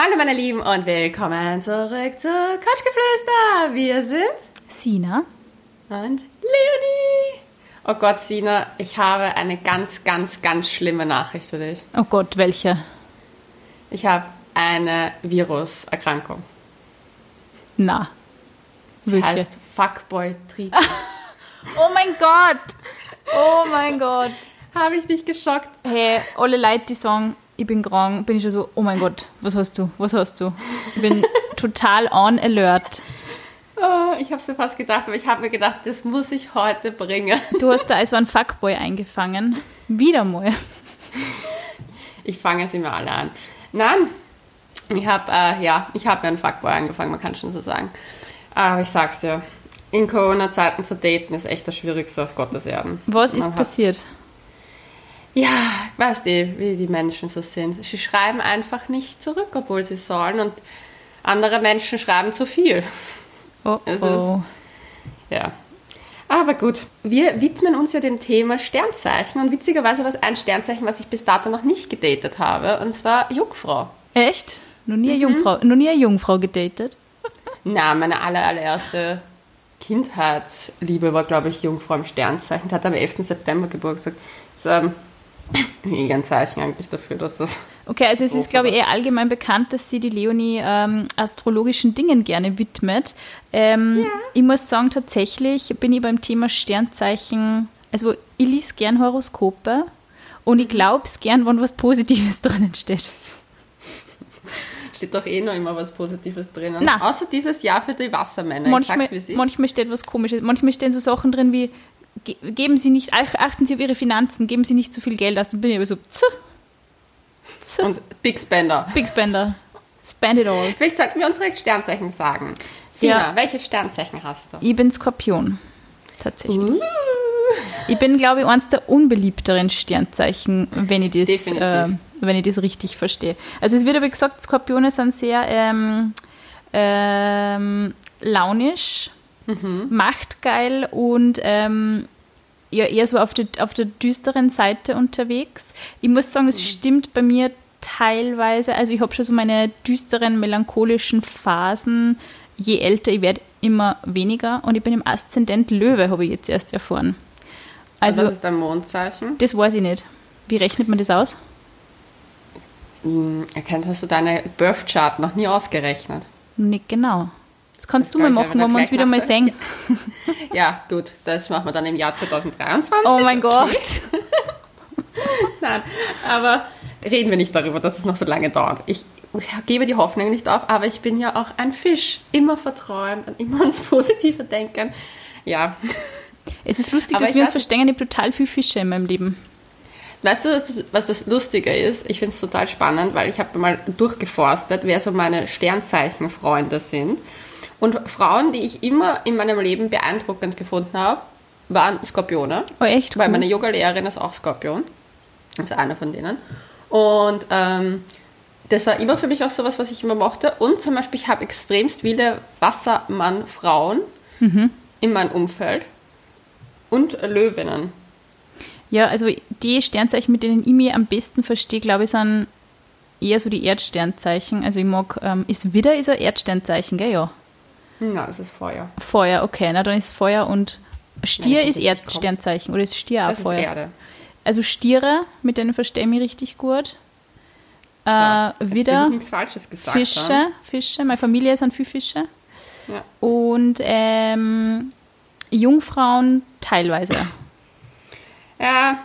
Hallo meine Lieben und willkommen zurück zu Couchgeflüster. Wir sind Sina. und Leonie. Oh Gott, Sina, ich habe eine ganz, ganz, ganz schlimme Nachricht für dich. Oh Gott, welche? Ich habe eine Viruserkrankung. Na. Sie Welche? heißt Fuckboy Trieb. Oh mein Gott! Oh mein Gott! habe ich dich geschockt? Hey, alle Leute, die sagen, ich bin krank, bin ich schon so, oh mein Gott, was hast du? Was hast du? Ich bin total on alert. Oh, ich habe es mir fast gedacht, aber ich habe mir gedacht, das muss ich heute bringen. Du hast da als ein Fuckboy eingefangen. Wieder mal. Ich fange sie mir alle an. Nein, ich habe äh, ja, ich habe mir einen Fuckboy angefangen, man kann schon so sagen. Aber ich sag's dir, in Corona-Zeiten zu daten ist echt das Schwierigste auf Gottes Erden. Was ist Man hat- passiert? Ja, weißt du, wie die Menschen so sind. Sie schreiben einfach nicht zurück, obwohl sie sollen und andere Menschen schreiben zu viel. Oh, oh. Ja. Aber gut, wir widmen uns ja dem Thema Sternzeichen und witzigerweise war es ein Sternzeichen, was ich bis dato noch nicht gedatet habe, und zwar Jungfrau. Echt? Noch nie, Mhm. Jungfrau, noch nie eine Jungfrau gedatet? Na, meine aller, allererste Kindheitsliebe war, glaube ich, Jungfrau im Sternzeichen. Die hat am 11. September Geburtstag. Das eh ein Zeichen eigentlich dafür, dass das. Okay, also es ist, glaube ich, eher allgemein bekannt, dass sie die Leonie ähm, astrologischen Dingen gerne widmet. Ähm, Ich muss sagen, tatsächlich bin ich beim Thema Sternzeichen, also ich lese gern Horoskope und ich glaube es gern, wenn was Positives drinnen steht. Steht doch eh noch immer was Positives drinnen. Na. Außer dieses Jahr für die Wassermänner. Manchmal, ich sag's, wie manchmal steht was Komisches, manchmal stehen so Sachen drin wie, geben Sie nicht, ach- achten Sie auf Ihre Finanzen, geben Sie nicht zu viel Geld aus. Dann bin ich aber so, tz, tz, Und Big Spender. Big Spender, spend it all. Vielleicht sollten wir unsere Sternzeichen sagen. Sina, Ja. welche Sternzeichen hast du? Ich bin Skorpion, tatsächlich. Uh. Ich bin, glaube ich, eines der unbeliebteren Sternzeichen, wenn ich das, äh, wenn ich das richtig verstehe. Also es wird aber gesagt, Skorpione sind sehr ähm, ähm, launisch, Mhm. machtgeil und ähm, ja, eher so auf der, auf der düsteren Seite unterwegs. Ich muss sagen, Mhm. es stimmt bei mir teilweise. Also ich habe schon so meine düsteren, melancholischen Phasen. Je älter ich werde, immer weniger. Und ich bin im Aszendent Löwe, habe ich jetzt erst erfahren. Also, Also das ist dein Mondzeichen. das weiß ich nicht. Wie rechnet man das aus? Hm, erkennt, hast du deine Birth Chart noch nie ausgerechnet? Nicht genau. Das kannst Das du mal machen, wenn wir uns wieder mal sehen. Ja, gut, das machen wir dann im Jahr 2023. Oh mein Okay. Gott. Nein, aber reden wir nicht darüber, dass es noch so lange dauert. Ich gebe die Hoffnung nicht auf, aber ich bin ja auch ein Fisch. Immer vertrauen und immer ans Positive denken. Ja. Es ist lustig, Aber dass wir uns verstehen. Ich habe total viel Fische in meinem Leben. Weißt du, was das Lustige ist? Ich finde es total spannend, weil ich habe mal durchgeforstet, wer so meine Sternzeichenfreunde sind. Und Frauen, die ich immer in meinem Leben beeindruckend gefunden habe, waren Skorpione. Oh, echt? Weil cool. meine Yoga-Lehrerin ist auch Skorpion. Das ist einer von denen. Und ähm, das war immer für mich auch sowas, was ich immer mochte. Und zum Beispiel, ich habe extremst viele Wassermann-Frauen Mhm. in meinem Umfeld. Und Löwinnen. Ja, also die Sternzeichen, mit denen ich mich am besten verstehe, glaube ich, sind eher so die Erdsternzeichen. Also ich mag, ähm, ist Widder ist ein Erdsternzeichen, gell? Ja. Na, das ist Feuer. Feuer, okay, na dann ist Feuer und Stier Nein, ist ist Erdsternzeichen oder ist Stier auch Das ist Feuer? Erde. Also Stiere, mit denen verstehe ich mich richtig gut. So, Äh, gesagt Fische, haben. Fische, meine Familie sind viel Fische. Ja. Und ähm, Jungfrauen teilweise. ja,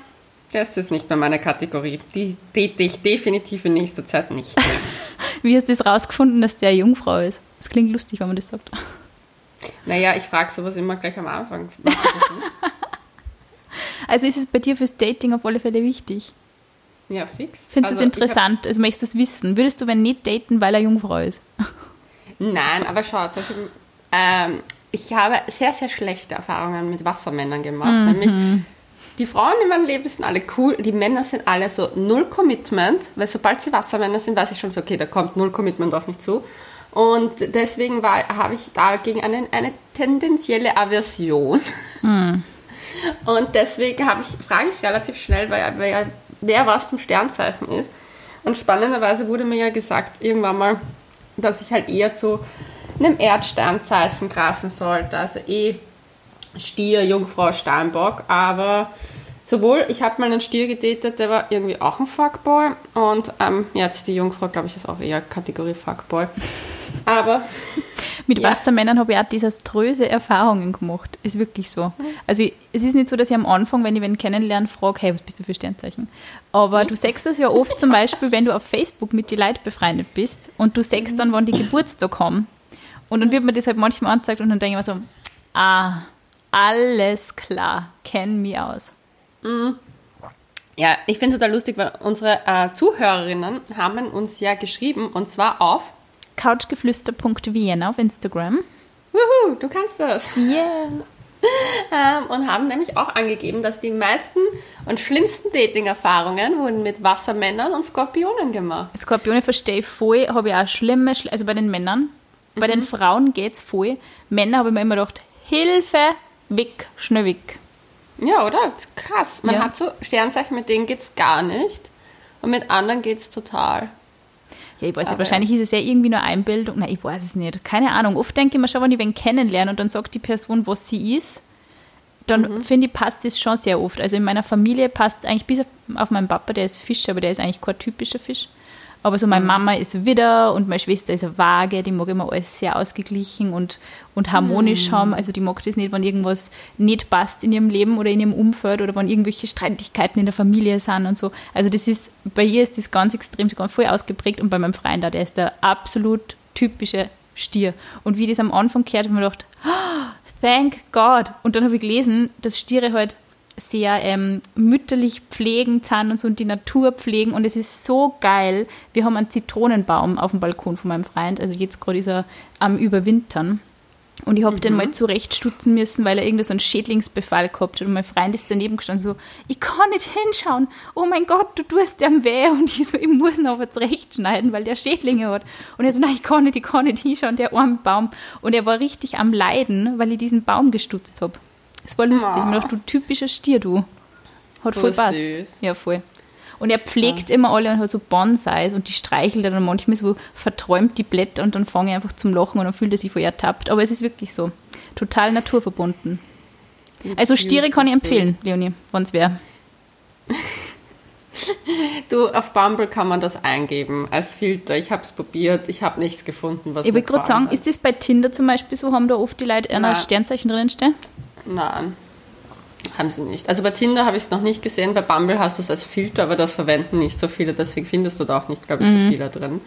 das ist nicht mehr meine Kategorie. Die date ich definitiv in nächster Zeit nicht mehr. Wie hast du das rausgefunden, dass der Jungfrau ist? Das klingt lustig, wenn man das sagt. naja, ich frage sowas immer gleich am Anfang. Also ist es bei dir fürs Dating auf alle Fälle wichtig? Ja, fix. Findest du Also, es interessant? Also möchtest du es wissen? Würdest du wenn nicht daten, weil er Jungfrau ist? Hab, nein, aber schau, zum Beispiel, ähm, ich habe sehr, sehr schlechte Erfahrungen mit Wassermännern gemacht. Nämlich, die Frauen in meinem Leben sind alle cool, die Männer sind alle so null Commitment, weil sobald sie Wassermänner sind, weiß ich schon so, okay, da kommt null Commitment auf mich zu. Und deswegen habe ich dagegen eine, eine tendenzielle Aversion. Und deswegen ich, frage ich relativ schnell, weil, weil wer was vom Sternzeichen ist. Und spannenderweise wurde mir ja gesagt, irgendwann mal, dass ich halt eher zu einem Erdsternzeichen greifen sollte. Also eh Stier, Jungfrau, Steinbock. Aber sowohl, ich habe mal einen Stier gedatet, der war irgendwie auch ein Fuckboy. Und ähm, jetzt die Jungfrau, glaube ich, ist auch eher Kategorie Fuckboy. Aber mit ja. Wassermännern habe ich auch desaströse Erfahrungen gemacht. Ist wirklich so. Also es ist nicht so, dass ich am Anfang, wenn ich wen kennenlerne, frage, hey, was bist du für Sternzeichen? Aber du sagst das ja oft zum Beispiel, wenn du auf Facebook mit den Leuten befreundet bist und du sagst dann, wann die Geburtstag haben. Und dann wird mir das halt manchmal angezeigt und dann denke ich mir so, ah, alles klar, kenn mich aus. Mhm. Ja, ich finde es total lustig, weil unsere äh, Zuhörerinnen haben uns ja geschrieben und zwar auf couchgeflüster.vienna auf Instagram. Wuhu, du kannst das. Yeah. ähm, und haben nämlich auch angegeben, dass die meisten und schlimmsten Dating-Erfahrungen wurden mit Wassermännern und Skorpionen gemacht. Skorpione verstehe ich voll, habe ich auch schlimme, also bei den Männern. Bei mhm. den Frauen geht es voll. Männer habe ich mir immer gedacht, Hilfe, weg, schnell weg. Ja, oder? Das ist krass. Man ja. hat so Sternzeichen, mit denen geht es gar nicht. Und mit anderen geht es total. Ja, ich weiß nicht, wahrscheinlich ist es ja irgendwie nur Einbildung. Nein, ich weiß es nicht. Keine Ahnung. Oft denke ich mir schon, wenn ich wen kennenlerne und dann sagt die Person, was sie ist, dann mhm. finde ich, passt das schon sehr oft. Also in meiner Familie passt es eigentlich bis auf meinen Papa, der ist Fisch, aber der ist eigentlich kein typischer Fisch. Aber so meine mhm. Mama ist Widder und meine Schwester ist eine Waage, die mag immer alles sehr ausgeglichen und, und harmonisch mhm. haben. Also die mag das nicht, wenn irgendwas nicht passt in ihrem Leben oder in ihrem Umfeld oder wenn irgendwelche Streitigkeiten in der Familie sind und so. Also das ist, bei ihr ist das ganz extrem, ganz voll ausgeprägt und bei meinem Freund da, der ist der absolut typische Stier. Und wie ich das am Anfang gehört habe, habe ich mir gedacht, oh, thank God. Und dann habe ich gelesen, dass Stiere halt sehr ähm, mütterlich pflegen, Zahn und so und die Natur pflegen und es ist so geil. Wir haben einen Zitronenbaum auf dem Balkon von meinem Freund, also jetzt gerade ist er am Überwintern. Und ich habe mhm. den mal zurechtstutzen müssen, weil er irgendwie so einen Schädlingsbefall gehabt hat. Und mein Freund ist daneben gestanden so, ich kann nicht hinschauen. Oh mein Gott, du tust dem weh. Und ich so, ich muss ihn aber zurechtschneiden, weil der Schädlinge hat. Und er so, nein, ich kann nicht, ich kann nicht hinschauen, der arme Baum. Und er war richtig am Leiden, weil ich diesen Baum gestutzt habe. Es war lustig. Oh. Ich dachte, du typischer Stier, du. Hat voll, voll passt. Süß. Ja, voll. Und er pflegt ja. immer alle und hat so Bonsais und die streichelt dann manchmal so verträumt die Blätter und dann fange ich einfach zum Lachen und dann fühlt er sich voll ertappt. Aber es ist wirklich so. Total naturverbunden. Also Stiere kann ich empfehlen, Leonie, wenn es wäre. Du, auf Bumble kann man das eingeben als Filter. Ich habe es probiert, ich habe nichts gefunden, was Ich wollte gerade sagen, ist das bei Tinder zum Beispiel so? Haben da oft die Leute ein Sternzeichen drin stehen? Nein, haben sie nicht. Also bei Tinder habe ich es noch nicht gesehen, bei Bumble hast du es als Filter, aber das verwenden nicht so viele, deswegen findest du da auch nicht, glaube ich, mhm. so viele drin.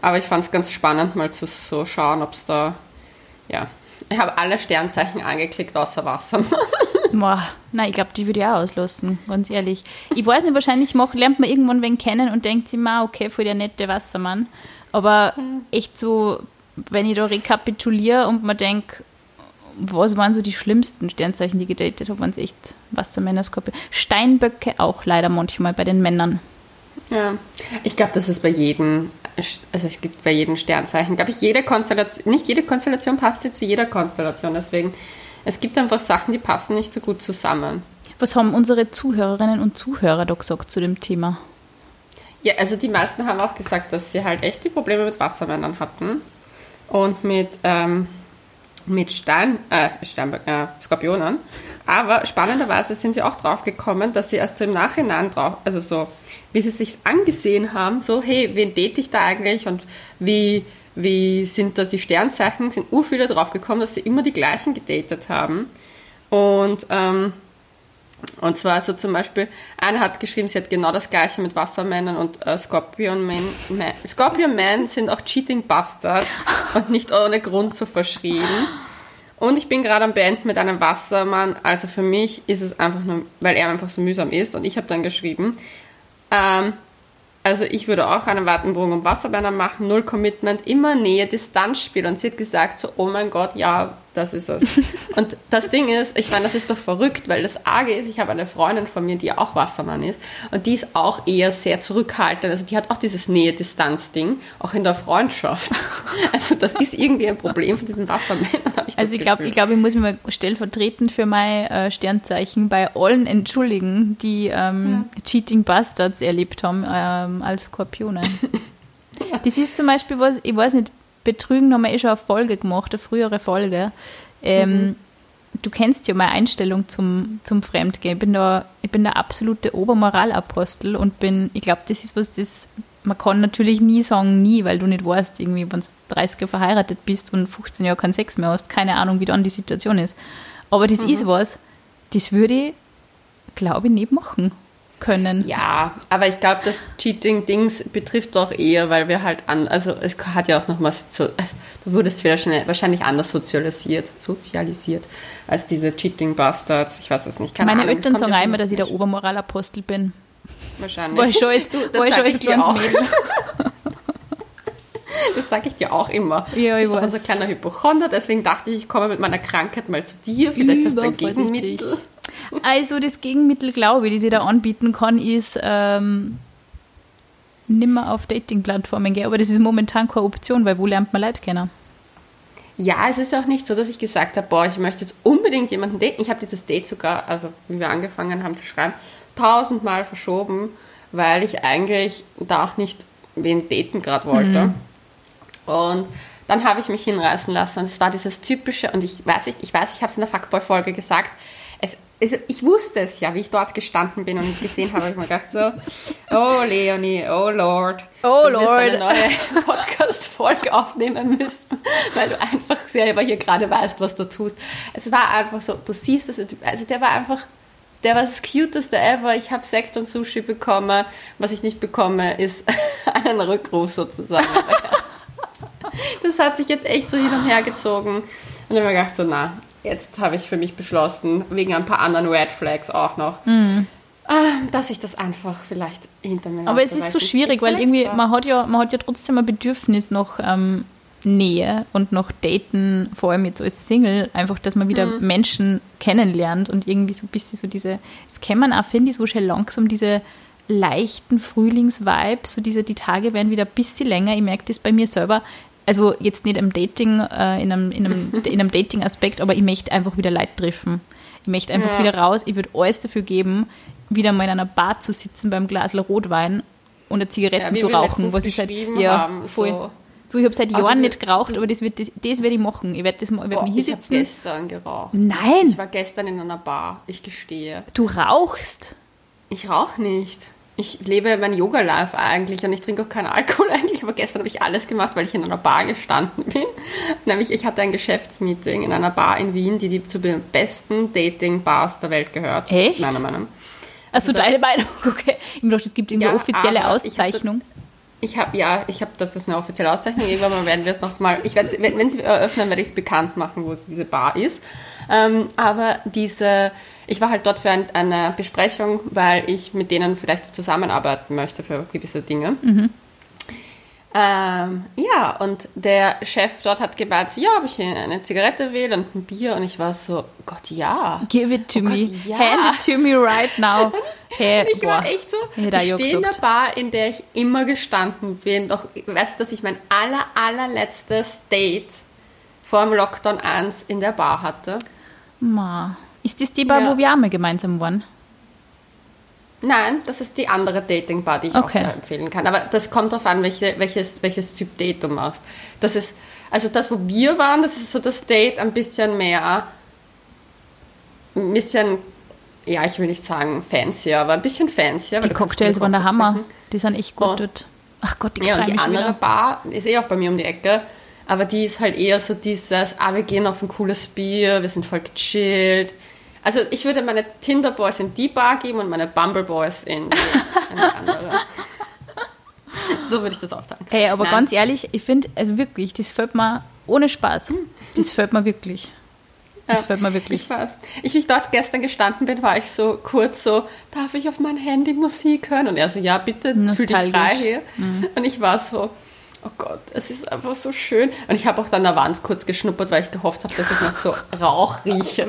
Aber ich fand es ganz spannend, mal zu so schauen, ob es da, ja. Ich habe alle Sternzeichen angeklickt, außer Wassermann. Boah, nein, ich glaube, die würde ich auch auslassen, ganz ehrlich. Ich weiß nicht, wahrscheinlich mach, lernt man irgendwann wen kennen und denkt sich mal, okay, voll der nette Wassermann. Aber echt so, wenn ich da rekapituliere und man denkt, was waren so die schlimmsten Sternzeichen, die gedatet haben, waren es echt Wassermänner, Skorpion. Steinböcke auch leider manchmal bei den Männern. Ja, ich glaube, das ist bei jedem, also es gibt bei jedem Sternzeichen, glaube ich, jede Konstellation, nicht jede Konstellation passt ja zu jeder Konstellation, deswegen, es gibt einfach Sachen, die passen nicht so gut zusammen. Was haben unsere Zuhörerinnen und Zuhörer da gesagt zu dem Thema? Ja, also die meisten haben auch gesagt, dass sie halt echt die Probleme mit Wassermännern hatten und mit ähm, mit Stein, äh, Stein, äh, Skorpionen. Aber spannenderweise sind sie auch drauf gekommen, dass sie erst so im Nachhinein drauf, also so, wie sie sich angesehen haben, so, hey, wen date ich da eigentlich und wie, wie sind da die Sternzeichen, sind ur viele drauf gekommen, dass sie immer die gleichen gedatet haben. Und, ähm, und zwar so zum Beispiel, eine hat geschrieben, sie hat genau das gleiche mit Wassermännern und äh, Scorpion Men. Scorpion Men sind auch Cheating Bastards und nicht ohne Grund so verschrien. Und ich bin gerade am Beenden mit einem Wassermann. Also für mich ist es einfach nur, weil er einfach so mühsam ist. Und ich habe dann geschrieben, ähm, also ich würde auch einen Wartenbogen um Wasserbänder machen, null Commitment, immer Nähe, Distanzspiel. Und sie hat gesagt so, oh mein Gott, ja, das ist es. Und das Ding ist, ich meine, das ist doch verrückt, weil das Arge ist, ich habe eine Freundin von mir, die auch Wassermann ist und die ist auch eher sehr zurückhaltend. Also die hat auch dieses Nähe-Distanz-Ding, auch in der Freundschaft. Also das ist irgendwie ein Problem von diesen Wassermännern, habe ich Also ich glaube, ich, glaub, ich muss mich mal stellvertretend für mein äh, Sternzeichen bei allen entschuldigen, die ähm, ja. Cheating Bastards erlebt haben ähm, als Skorpione. Das ist zum Beispiel was, ich weiß nicht, Betrügen haben wir eh schon eine Folge gemacht, eine frühere Folge. Ähm, mhm. Du kennst ja meine Einstellung zum, zum Fremdgehen. Ich bin, da, ich bin der absolute Obermoralapostel und bin, ich glaube, das ist was, das man kann natürlich nie sagen, nie, weil du nicht weißt, irgendwie, wenn du 30 Jahre verheiratet bist und 15 Jahre keinen Sex mehr hast, keine Ahnung, wie dann die Situation ist. Aber das mhm. ist was, das würde ich, glaube ich, nicht machen können. Ja, aber ich glaube, das Cheating-Dings betrifft doch eher, weil wir halt an, also es hat ja auch noch was zu, also du wurdest wahrscheinlich anders sozialisiert, sozialisiert als diese Cheating-Bastards, ich weiß es nicht. Keine Meine Ahnung, Eltern sagen einmal, dass ich der Obermoralapostel bin. Wahrscheinlich. Ich schon als, du, war ich schon Mädel. Das sage ich dir auch immer. Ja, ich du bist unser kleiner Hypochonder, deswegen dachte ich, ich komme mit meiner Krankheit mal zu dir, vielleicht hast du ein Gegenmittel. Also das Gegenmittel, glaube ich, das ich da anbieten kann, ist ähm, nimmer auf Dating-Plattformen gehen. Aber das ist momentan keine Option, weil wo lernt man Leute kennen? Ja, es ist auch nicht so, dass ich gesagt habe, boah, ich möchte jetzt unbedingt jemanden daten. Ich habe dieses Date sogar, also wie wir angefangen haben zu schreiben, tausendmal verschoben, weil ich eigentlich da auch nicht wen daten gerade wollte. Mhm. Und dann habe ich mich hinreißen lassen und es war dieses typische, und ich weiß, ich, ich weiß, ich habe es in der Fuckboy-Folge gesagt, es, also ich wusste es ja, wie ich dort gestanden bin und gesehen habe, ich mir gedacht so, oh Leonie, oh Lord, oh du Lord. eine neue Podcast-Folge aufnehmen müssen, weil du einfach selber hier gerade weißt, was du tust. Es war einfach so, du siehst es, also der war einfach, der war das cuteste ever. Ich habe Sekt und Sushi bekommen. Was ich nicht bekomme, ist einen Rückruf sozusagen. das hat sich jetzt echt so hin und her gezogen. Und dann habe ich gedacht, so, na, jetzt habe ich für mich beschlossen, wegen ein paar anderen Red Flags auch noch, mhm. dass ich das einfach vielleicht hinter mir. Aber es ist so schwierig, weil irgendwie, man hat, ja, man hat ja trotzdem ein Bedürfnis nach ähm, Nähe und nach Daten, vor allem jetzt als Single, einfach, dass man wieder mhm. Menschen kennenlernt und irgendwie so ein bisschen so diese, das kennt man auch, finde ich, so schon langsam diese leichten Frühlingsvibes, so diese, die Tage werden wieder ein bisschen länger. Ich merke das bei mir selber also jetzt nicht im Dating, äh, in einem, in einem, in einem Dating-Aspekt, aber ich möchte einfach wieder Leid treffen. Ich möchte einfach ja. wieder raus. Ich würde alles dafür geben, wieder mal in einer Bar zu sitzen beim Glas Rotwein und eine Zigarette ja, zu rauchen, was ich seit ja, haben, voll. So. Du, ich habe seit Jahren also, nicht geraucht, aber das, wird, das, das werde ich machen. Ich werde das ich werd mich hier sitzen. Ich habe gestern geraucht. Nein. Ich war gestern in einer Bar, ich gestehe. Du rauchst? Ich rauche nicht ich lebe mein Yoga-Life eigentlich und ich trinke auch keinen Alkohol eigentlich, aber gestern habe ich alles gemacht, weil ich in einer Bar gestanden bin. Nämlich, ich hatte ein Geschäftsmeeting in einer Bar in Wien, die, die zu den besten Dating-Bars der Welt gehört. Echt? Meiner Meinung Also deine Meinung, okay. Ich dachte, es gibt eine ja, offizielle Auszeichnung. Ich habe, ja, ich habe, das ist eine offizielle Auszeichnung. Irgendwann mal werden wir es nochmal, ich werde, wenn, wenn sie eröffnen, werde ich es bekannt machen, wo es diese Bar ist. Ähm, aber diese, ich war halt dort für ein, eine Besprechung, weil ich mit denen vielleicht zusammenarbeiten möchte für gewisse Dinge. Mhm. Ähm, ja, und der Chef dort hat gemeint, ja, ob ich eine Zigarette will und ein Bier und ich war so, Gott, ja. Give it to oh me. Gott, ja. Hand it to me right now. Hey, ich boah. war echt so, ich stehe in der Bar, in der ich immer gestanden bin. Doch, weißt du, dass ich mein aller, allerletztes Date vor dem Lockdown 1 in der Bar hatte? Ma. Ist das die Bar, ja. wo wir einmal gemeinsam waren? Nein, das ist die andere Dating-Bar, die ich okay. auch empfehlen kann. Aber das kommt darauf an, welche, welches, welches Typ Date du machst. Das ist, also das, wo wir waren, das ist so das Date ein bisschen mehr, ein bisschen, ja, ich will nicht sagen fancy, aber ein bisschen fancy. Die Cocktails waren der Hammer. Die sind echt gut oh. Ach Gott, ich Ja, und die andere wieder. Bar ist eh auch bei mir um die Ecke. Aber die ist halt eher so dieses, ah, wir gehen auf ein cooles Bier, wir sind voll gechillt also ich würde meine Tinder Boys in die Bar geben und meine Bumble Boys in eine andere. so würde ich das aufteilen. Hey, aber Nein. ganz ehrlich, ich finde, also wirklich, das fällt mir ohne Spaß. Das fällt mir wirklich. Das ja, fällt mir wirklich. Ich weiß. Ich, wie ich dort gestern gestanden bin, war ich so kurz so, darf ich auf mein Handy Musik hören? Und er so, ja, bitte, fühl dich frei hier. Mhm. Und ich war so, Oh Gott, es ist einfach so schön. Und ich habe auch dann an der Wand kurz geschnuppert, weil ich gehofft habe, dass ich noch so Rauch rieche.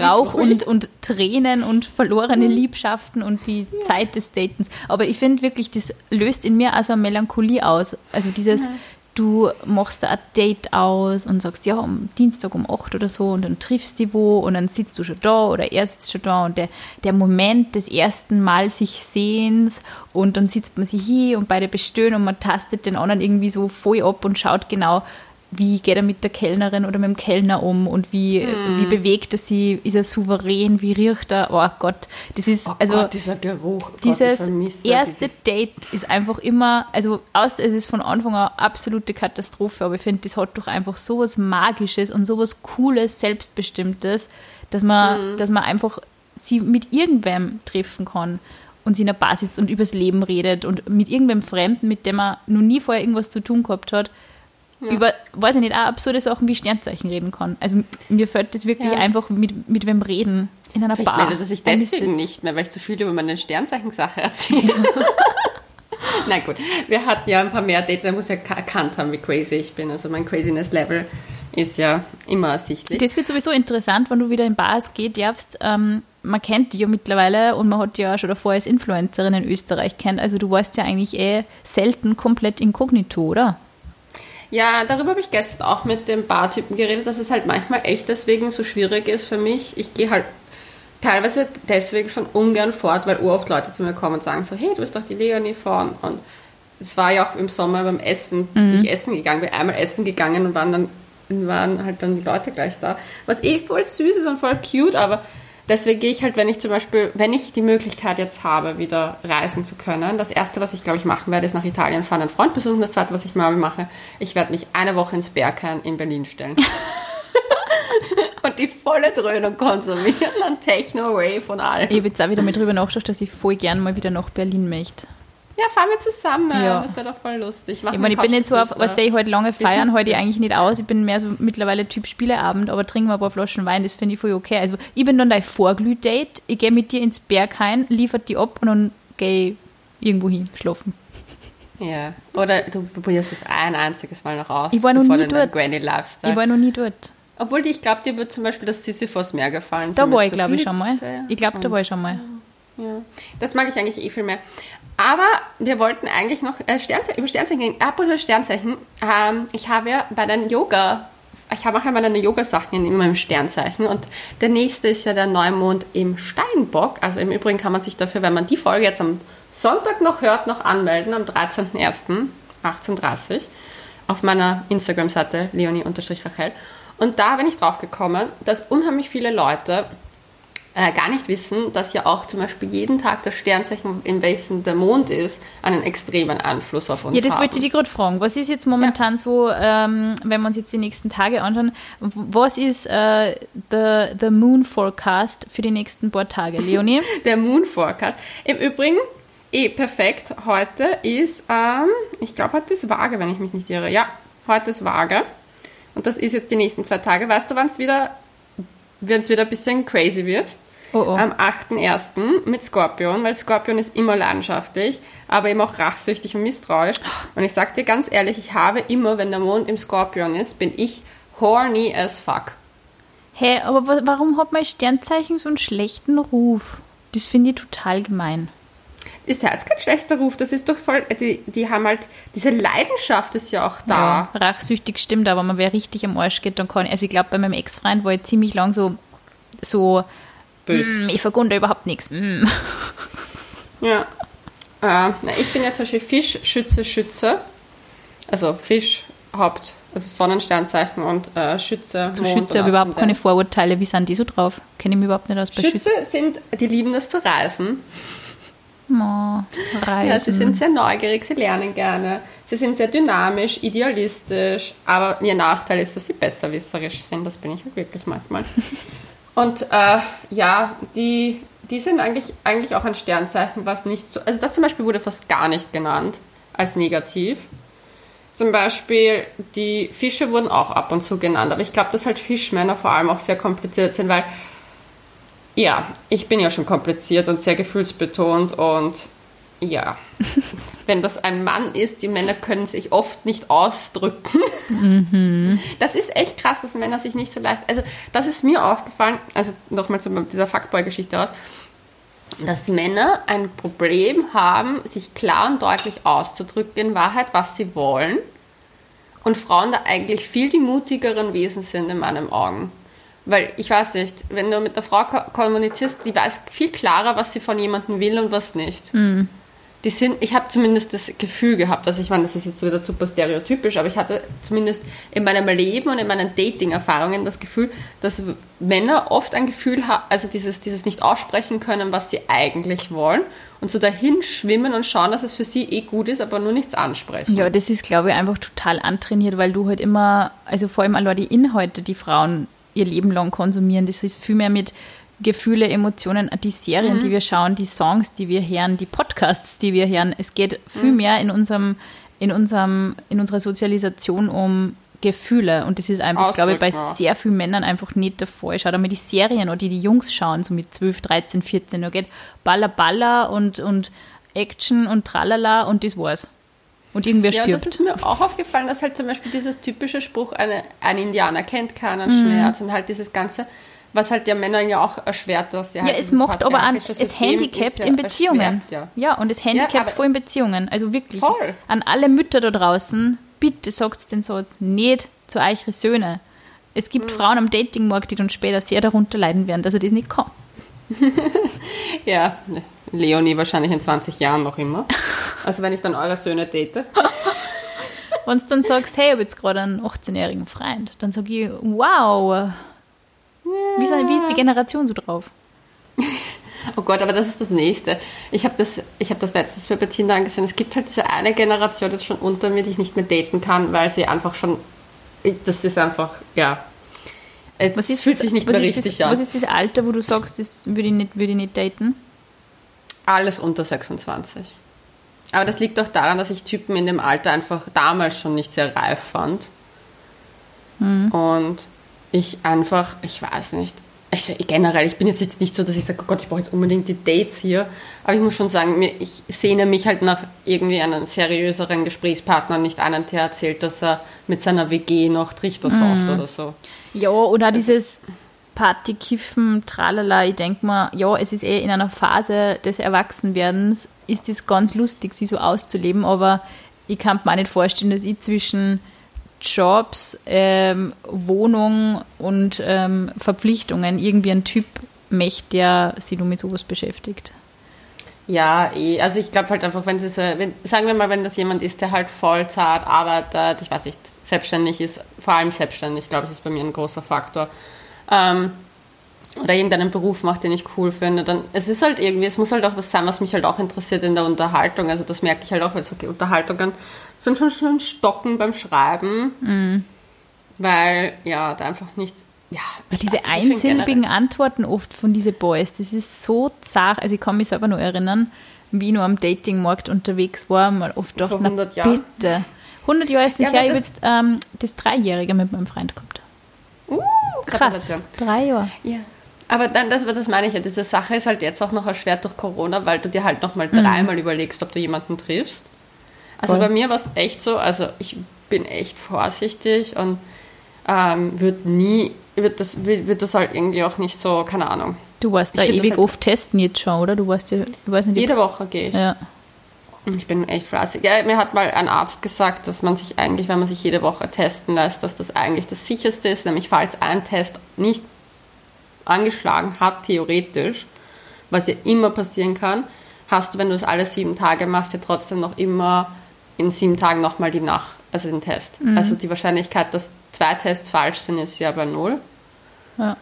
Rauch und, und Tränen und verlorene Liebschaften und die ja. Zeit des Datens. Aber ich finde wirklich, das löst in mir also eine Melancholie aus. Also dieses, ja du machst da ein Date aus und sagst, ja, am Dienstag um 8 oder so und dann triffst du wo und dann sitzt du schon da oder er sitzt schon da und der, der Moment des ersten Mal sich sehens und dann sitzt man sich hier und beide bestehen und man tastet den anderen irgendwie so voll ab und schaut genau, wie geht er mit der Kellnerin oder mit dem Kellner um und wie, mm. wie bewegt er sie, ist er souverän, wie riecht er, oh Gott, das ist, oh also, Gott, dieser Geruch, dieses Gott, erste dieses Date ist einfach immer, also, aus, es ist von Anfang an absolute Katastrophe, aber ich finde, das hat doch einfach so was Magisches und so was Cooles, Selbstbestimmtes, dass man, mm. dass man einfach sie mit irgendwem treffen kann und sie in der Bar sitzt und übers Leben redet und mit irgendwem Fremden, mit dem man noch nie vorher irgendwas zu tun gehabt hat, ja. über, weiß ich nicht, auch absurde Sachen wie Sternzeichen reden kann. Also mir fällt das wirklich ja. einfach mit, mit wem reden in einer Vielleicht Bar. Ich das ich deswegen nicht mehr, weil ich zu viel über meine Sternzeichen-Sache erzähle. Na gut, wir hatten ja ein paar mehr Dates, er muss ja erkannt haben, wie crazy ich bin. Also mein Craziness-Level ist ja immer ersichtlich. Das wird sowieso interessant, wenn du wieder in Bars gehst, darfst. Ähm, man kennt die ja mittlerweile und man hat die ja schon davor als Influencerin in Österreich kennt. Also du warst ja eigentlich eh selten komplett inkognito, oder? Ja, darüber habe ich gestern auch mit dem Bartypen geredet, dass es halt manchmal echt deswegen so schwierig ist für mich. Ich gehe halt teilweise deswegen schon ungern fort, weil oft Leute zu mir kommen und sagen so, hey, du bist doch die Leonie von. Und es war ja auch im Sommer beim Essen, mhm. ich essen gegangen, bin einmal essen gegangen und waren dann waren halt dann die Leute gleich da. Was eh voll süß ist und voll cute, aber deswegen gehe ich halt, wenn ich zum Beispiel, wenn ich die Möglichkeit jetzt habe, wieder reisen zu können, das erste, was ich glaube ich machen werde, ist nach Italien fahren, einen Freund besuchen. Das zweite, was ich mal mache, ich werde mich eine Woche ins Berghain in Berlin stellen. und die volle Dröhnung konsumieren an Techno, Wave und allem. Ich habe jetzt auch wieder mit drüber nachgedacht, dass ich voll gern mal wieder nach Berlin möchte. Ja, fahren wir zusammen. Ja. Das wäre doch voll lustig. Ich, ich meine, ich bin nicht so auf, was der ich heute lange feiern, heute ich eigentlich nicht aus. Ich bin mehr so mittlerweile Typ Spieleabend, aber trinken wir ein paar Flaschen Wein, das finde ich voll okay. Also ich bin dann dein Vorglüh-Date, ich gehe mit dir ins Berghain, liefert die ab und dann gehe ich irgendwo hin schlafen. Ja, oder du probierst es ein einziges Mal noch aus, ich war noch nie dort. Granny Lifestyle. Ich war noch nie dort. Obwohl, ich glaube, dir wird zum Beispiel das Sisyphos mehr gefallen. Da so war ich, so glaube ich, schon mal. Ich glaube, da war ich schon mal. Ja, das mag ich eigentlich eh viel mehr. Aber wir wollten eigentlich noch äh, Sternzeichen, über Sternzeichen gehen. Apropos Sternzeichen. Ähm, ich habe ja bei den Yoga, ich habe auch einmal eine Yoga-Sachen in meinem Sternzeichen und der nächste ist ja der Neumond im Steinbock. Also im Übrigen kann man sich dafür, wenn man die Folge jetzt am Sonntag noch hört, noch anmelden, am 13.01.18.30 auf meiner Instagram-Seite leonie-rachel. Und da bin ich drauf gekommen, dass unheimlich viele Leute äh, gar nicht wissen, dass ja auch zum Beispiel jeden Tag das Sternzeichen, in welchem der Mond ist, einen extremen Einfluss auf uns hat. Ja, das haben. wollte ich dich gerade fragen. Was ist jetzt momentan ja. so, ähm, wenn wir uns jetzt die nächsten Tage anschauen, was ist äh, the, the Moon Forecast für die nächsten paar Tage, Leonie? der Moon Forecast. Im Übrigen, eh perfekt, heute ist, ähm, ich glaube, heute ist Waage, wenn ich mich nicht irre. Ja, heute ist Waage. Und das ist jetzt die nächsten zwei Tage. Weißt du, wann es wieder, wenn es wieder ein bisschen crazy wird? Oh oh. am 8.1. mit Skorpion, weil Skorpion ist immer leidenschaftlich, aber eben auch rachsüchtig und misstrauisch. Und ich sag dir ganz ehrlich, ich habe immer, wenn der Mond im Skorpion ist, bin ich horny as fuck. Hä, hey, aber warum hat mein Sternzeichen so einen schlechten Ruf? Das finde ich total gemein. Ist ja jetzt kein schlechter Ruf, das ist doch voll, die, die haben halt, diese Leidenschaft ist ja auch da. Ja, rachsüchtig stimmt, aber man wer richtig am Arsch geht, dann kann, also ich glaube, bei meinem Ex-Freund war ich ziemlich lang so, so Böse. Mm, ich vergunde überhaupt nichts. Mm. Ja. Äh, ich bin ja zum Beispiel Fisch, Schütze, Schütze. Also Fisch, Haupt, also Sonnensternzeichen und äh, Schütze. Zu Mond Schütze habe überhaupt keine Vorurteile. Wie sind die so drauf? Kenne ich mich überhaupt nicht aus bei Schütze. Schütze sind, die lieben das zu reisen. Oh, reisen. Ja, sie sind sehr neugierig, sie lernen gerne. Sie sind sehr dynamisch, idealistisch, aber ihr Nachteil ist, dass sie besserwisserisch sind. Das bin ich auch wirklich manchmal. Und äh, ja, die, die sind eigentlich, eigentlich auch ein Sternzeichen, was nicht so. Also das zum Beispiel wurde fast gar nicht genannt als negativ. Zum Beispiel die Fische wurden auch ab und zu genannt, aber ich glaube, dass halt Fischmänner vor allem auch sehr kompliziert sind, weil ja, ich bin ja schon kompliziert und sehr gefühlsbetont und ja, wenn das ein Mann ist, die Männer können sich oft nicht ausdrücken. Mhm. Das ist echt krass, dass Männer sich nicht so leicht. Also, das ist mir aufgefallen, also nochmal zu dieser Fuckboy-Geschichte aus, dass Männer ein Problem haben, sich klar und deutlich auszudrücken, in Wahrheit, was sie wollen. Und Frauen da eigentlich viel die mutigeren Wesen sind in meinen Augen. Weil ich weiß nicht, wenn du mit einer Frau ko- kommunizierst, die weiß viel klarer, was sie von jemandem will und was nicht. Die sind, ich habe zumindest das Gefühl gehabt, also ich meine, das ist jetzt wieder super stereotypisch, aber ich hatte zumindest in meinem Leben und in meinen Dating-Erfahrungen das Gefühl, dass Männer oft ein Gefühl haben, also dieses, dieses nicht aussprechen können, was sie eigentlich wollen und so dahin schwimmen und schauen, dass es für sie eh gut ist, aber nur nichts ansprechen. Ja, das ist, glaube ich, einfach total antrainiert, weil du halt immer, also vor allem allein die Inhalte, die Frauen ihr Leben lang konsumieren, das ist viel mehr mit Gefühle, Emotionen, die Serien, die wir schauen, die Songs, die wir hören, die Podcasts, die wir hören. Es geht viel mehr in unserem, in unserem, in unserer Sozialisation um Gefühle und das ist einfach, glaube ich, bei ja. sehr vielen Männern einfach nicht der Fall. Schau dir mal die Serien oder die die Jungs schauen, so mit 12, 13, 14, da geht Baller Baller und, und Action und Tralala und das war's. Und irgendwer Ja, stirbt. das ist mir auch aufgefallen, dass halt zum Beispiel dieses typische Spruch, eine, ein Indianer kennt keinen Mhm. Schmerz und halt dieses Ganze, was halt der Männer ja auch erschwert, dass sie Ja, halt es macht aber an, patriarchische es handicapt ja in Beziehungen. Ja. Ja, und es handicapt aber- voll in Beziehungen. Also wirklich. Voll. An alle Mütter da draußen, bitte sagt den Satz nicht zu eure Söhne. Es gibt Hm. Frauen am Datingmarkt, die dann später sehr darunter leiden werden, dass er das nicht kann. ja, Leonie wahrscheinlich in 20 Jahren noch immer. Also wenn ich dann eure Söhne date. Wenn du dann sagst, hey, ich habe jetzt gerade einen 18-jährigen Freund, dann sage ich, wow, wie, sind, wie ist die Generation so drauf? Oh Gott, aber das ist das Nächste. Ich habe das, ich hab das letztes Mal bei Tinder angesehen. Es gibt halt diese eine Generation jetzt schon unter mir, die ich nicht mehr daten kann, weil sie einfach schon. Das ist einfach, ja. Es Was ist fühlt das, sich nicht mehr ist richtig das, an. Was ist das Alter, wo du sagst, das würde ich nicht, würde ich nicht daten? Alles unter 26. Aber das liegt auch daran, dass ich Typen in dem Alter einfach damals schon nicht sehr reif fand. Und ich einfach, ich weiß nicht, ich, generell, ich bin jetzt, nicht so, dass ich sage, oh Gott, ich brauche jetzt unbedingt die Dates hier. Aber ich muss schon sagen, ich sehne mich halt nach irgendwie einem seriöseren Gesprächspartner, nicht einen, der erzählt, dass er mit seiner WG noch Trichter sauft oder so. Ja, oder dieses Party, Kiffen, Tralala. Ich denke mal, ja, es ist eh in einer Phase des Erwachsenwerdens, ist es ganz lustig, sie so auszuleben, aber ich kann mir auch nicht vorstellen, dass ich zwischen Jobs, ähm, Wohnung und ähm, Verpflichtungen irgendwie einen Typ möchte, der sich nur mit sowas beschäftigt. Ja, eh. Also ich glaube halt einfach, wenn das, äh, wenn, sagen wir mal, wenn das jemand ist, der halt Vollzeit arbeitet, ich weiß nicht, selbstständig ist, vor allem selbstständig, glaube ich, ist bei mir ein großer Faktor. Ähm, oder irgendeinen Beruf macht, den ich cool finde, dann es ist halt irgendwie, es muss halt auch was sein, was mich halt auch interessiert in der Unterhaltung. Also das merke ich halt auch, weil so Unterhaltungen sind schon schön stocken beim Schreiben, weil ja, da einfach nichts. Ja, ich Diese find einsilbigen Antworten oft von diesen Boys, das ist so zart. Also ich kann mich selber nur erinnern, wie ich nur am Datingmarkt unterwegs war, mal oft doch, Vor na 100 Jahren? bitte. 100 Jahre ist nicht Ja, her, ich habe jetzt ähm, das Dreijährige mit meinem Freund gehabt. Uh, Krass, drei Jahre. Ja. Aber dann, das, das meine ich ja, diese Sache ist halt jetzt auch noch erschwert durch Corona, weil du dir halt nochmal Mhm. dreimal überlegst, ob du jemanden triffst. Also Voll. bei mir war es echt so, also ich bin echt vorsichtig und ähm, wird nie, wird das, wird das halt irgendwie auch nicht so, keine Ahnung. Du warst da ewig halt- oft testen jetzt schon, oder? Du warst ja, du weißt nicht, Jede Woche gehe ich. ja. Ich bin echt fleißig. Ja, mir hat mal ein Arzt gesagt, dass man sich eigentlich, wenn man sich jede Woche testen lässt, dass das eigentlich das sicherste ist, nämlich falls ein Test nicht angeschlagen hat, theoretisch, was ja immer passieren kann, hast du, wenn du es alle sieben Tage machst, ja trotzdem noch immer in sieben Tagen nochmal die Nach, also den Test. Also die Wahrscheinlichkeit, dass zwei Tests falsch sind, ist ja bei null. ja.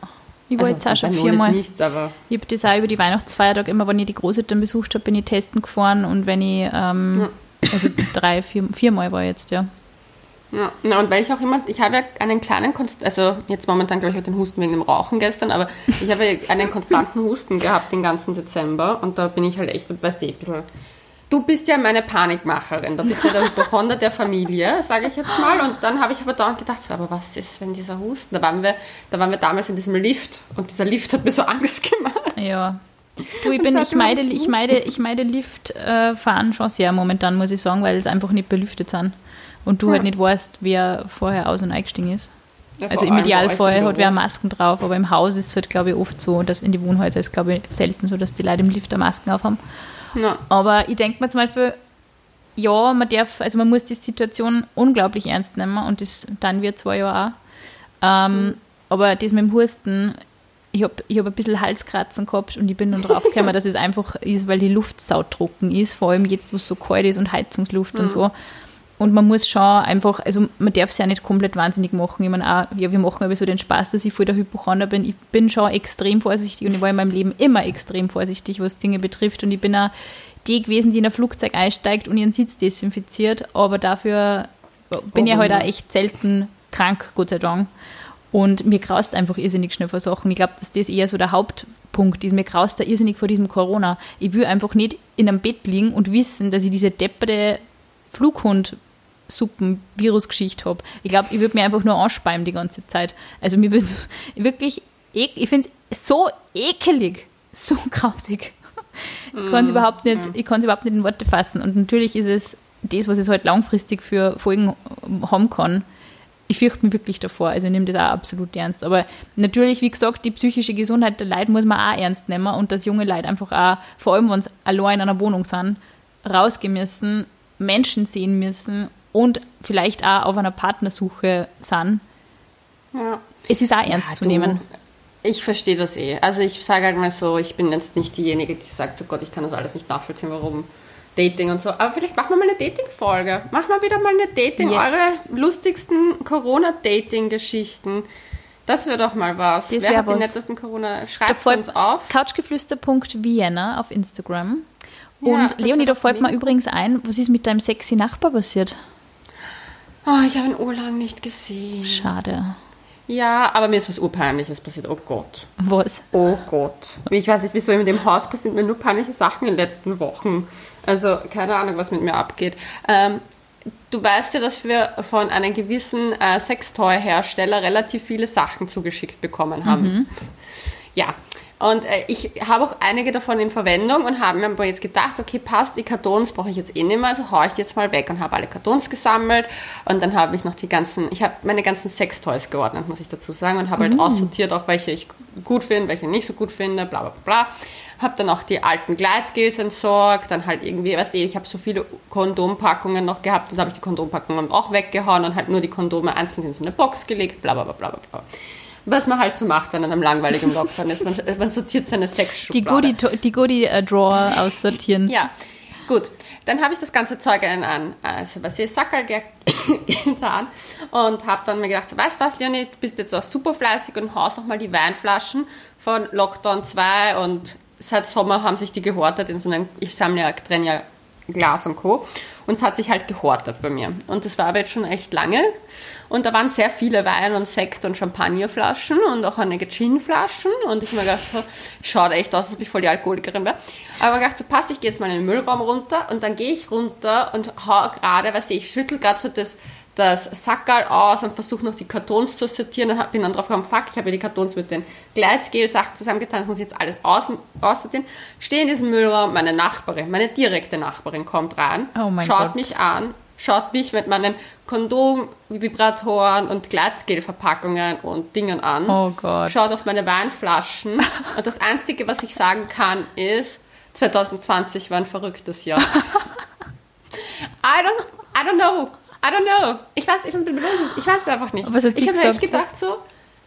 Ich war also jetzt auch schon viermal. nichts, Ich habe das auch über die Weihnachtsfeiertage, immer wenn ich die Großeltern besucht habe, bin ich testen gefahren und wenn ich, ähm, also drei, vier, viermal war jetzt, ja. Ja, na, und weil ich auch immer, ich habe ja einen kleinen, Konst also jetzt momentan glaube ich auch den Husten wegen dem Rauchen gestern, aber ich habe ja einen konstanten Husten gehabt den ganzen Dezember und da bin ich halt echt, weißt du, ein bisschen, du bist ja meine Panikmacherin, da bist du der Hypochonder der Familie, sage ich jetzt mal und dann habe ich aber dauernd gedacht, so, aber was ist, wenn dieser Husten, da waren wir, da waren wir damals in diesem Lift und dieser Lift hat mir so Angst gemacht. Ja, Du, ich, bin, ich, meide, ich, meide, ich meide Liftfahren äh, schon sehr momentan, muss ich sagen, weil es einfach nicht belüftet sind. Und du ja. halt nicht weißt, wer vorher aus- und eingestiegen ist. Ja, also im Idealfall hat wer Masken drauf, aber im Haus ist es halt, glaube ich, oft so, dass in die Wohnhäuser ist, glaube ich, selten so, dass die Leute im Lift Masken aufhaben. Ja. Aber ich denke mir zum Beispiel, ja, man darf, also man muss die Situation unglaublich ernst nehmen und das dann wir zwei Jahre auch. Ähm, mhm. Aber das mit dem Husten, ich habe ich hab ein bisschen Halskratzen gehabt und ich bin dann drauf gekommen, dass es einfach ist, weil die Luft sautrocken ist, vor allem jetzt, wo es so kalt ist und Heizungsluft mhm. und so. Und man muss schon einfach, also man darf es ja nicht komplett wahnsinnig machen. Ich meine auch, ja, wir machen aber so den Spaß, dass ich voll der Hypochonder bin. Ich bin schon extrem vorsichtig und ich war in meinem Leben immer extrem vorsichtig, was Dinge betrifft. Und ich bin auch die gewesen, die in ein Flugzeug einsteigt und ihren Sitz desinfiziert, aber dafür bin oh, ich halt auch echt selten krank, Gott sei Dank. Und mir graust einfach irrsinnig schnell vor Sachen. Ich glaube, dass das eher so der Hauptpunkt ist. Mir graust da irrsinnig vor diesem Corona. Ich will einfach nicht in einem Bett liegen und wissen, dass ich diese depperte Flughund-Suppen-Virus-Geschichte habe. Ich glaube, ich würde mir einfach nur anspeimen die ganze Zeit. Also mir würde wirklich, ich finde es so ekelig, so grausig. Ich kann es mm, überhaupt nicht, ich überhaupt nicht in Worte fassen. Und natürlich ist es das, was es halt langfristig für Folgen haben kann. Ich fürchte mich wirklich davor. Also ich nehme das auch absolut ernst. Aber natürlich, wie gesagt, die psychische Gesundheit der Leute muss man auch ernst nehmen und dass junge Leute einfach auch, vor allem wenn sie allein in einer Wohnung sind, rausgehen müssen, Menschen sehen müssen und vielleicht auch auf einer Partnersuche sind. Ja. Es ist auch ernst ja, zu nehmen. Ich verstehe das eh. Also ich sage halt mal so, ich bin jetzt nicht diejenige, die sagt, so Gott, ich kann das alles nicht nachvollziehen, warum Dating und so. Aber vielleicht machen wir mal eine Dating-Folge. Machen wir wieder mal eine Dating, yes. eure lustigsten Corona-Dating-Geschichten. Das wäre doch mal was. Das Wer hat was. die nettesten Corona? Schreibt uns auf. Couchgeflüster.vienna auf Instagram. Und ja, Leonie, da fällt mir übrigens ein, was ist mit deinem sexy Nachbar passiert? Oh, ich habe ihn urlang nicht gesehen. Schade. Ja, aber mir ist was Urpeinliches passiert. Oh Gott. Was? Oh Gott. Ich weiß nicht, wieso in dem Haus passieren mir nur peinliche Sachen in den letzten Wochen. Also keine Ahnung, was mit mir abgeht. Ähm, du weißt ja, dass wir von einem gewissen äh, Sextoy-Hersteller relativ viele Sachen zugeschickt bekommen haben. Mhm. Ja, und äh, ich habe auch einige davon in Verwendung und habe mir aber jetzt gedacht, okay, passt, die Kartons brauche ich jetzt eh nicht mehr, also haue ich die jetzt mal weg und habe alle Kartons gesammelt. Und dann habe ich noch die ganzen, ich habe meine ganzen Sextoys geordnet, muss ich dazu sagen, und habe halt mhm. halt aussortiert, auch welche ich gut finde, welche ich nicht so gut finde, bla bla bla. Habe dann auch die alten Gleitgels entsorgt, dann halt irgendwie, weißt du, ich habe so viele Kondompackungen noch gehabt und habe ich die Kondompackungen auch weggehauen und halt nur die Kondome einzeln in so eine Box gelegt, bla bla bla bla bla was man halt so macht, wenn man einem langweiligen Lockdown ist. Man, man sortiert seine Sexschublade. Die Goodie-Drawer Goodie aussortieren. ja, gut. Dann habe ich das ganze Zeug an, also was ich Sackerl getan und habe dann mir gedacht, weißt du was, Leonie, du bist jetzt auch super fleißig und haust nochmal die Weinflaschen von Lockdown 2 und seit Sommer haben sich die gehortet in so einem, ich sammle ja, trenne ja Glas und Co. Und es hat sich halt gehortet bei mir. Und das war aber jetzt schon echt lange. Und da waren sehr viele Wein- und Sekt- und Champagnerflaschen und auch einige Ginflaschen. Und ich mir gedacht, so, schaut echt aus, als ob ich voll die Alkoholikerin wäre. Aber ich gedacht, so pass, ich gehe jetzt mal in den Müllraum runter und dann gehe ich runter und hau gerade, weißt du, ich schüttel gerade so das das Sackerl aus und versuche noch die Kartons zu sortieren und bin dann drauf gekommen, fuck, ich habe ja die Kartons mit den Gleitgel-Sachen zusammengetan, das muss ich jetzt alles aus, aussortieren. Stehe in diesem Müllraum, meine Nachbarin, meine direkte Nachbarin kommt rein, oh schaut Gott. mich an, schaut mich mit meinen Kondom-Vibratoren und Gleitgel-Verpackungen und Dingen an, oh Gott. schaut auf meine Weinflaschen und das Einzige, was ich sagen kann, ist, 2020 war ein verrücktes Jahr. I don't, I don't know. I don't know. Ich weiß, ich, ich weiß es einfach nicht. Was hat sie ich habe echt gedacht so,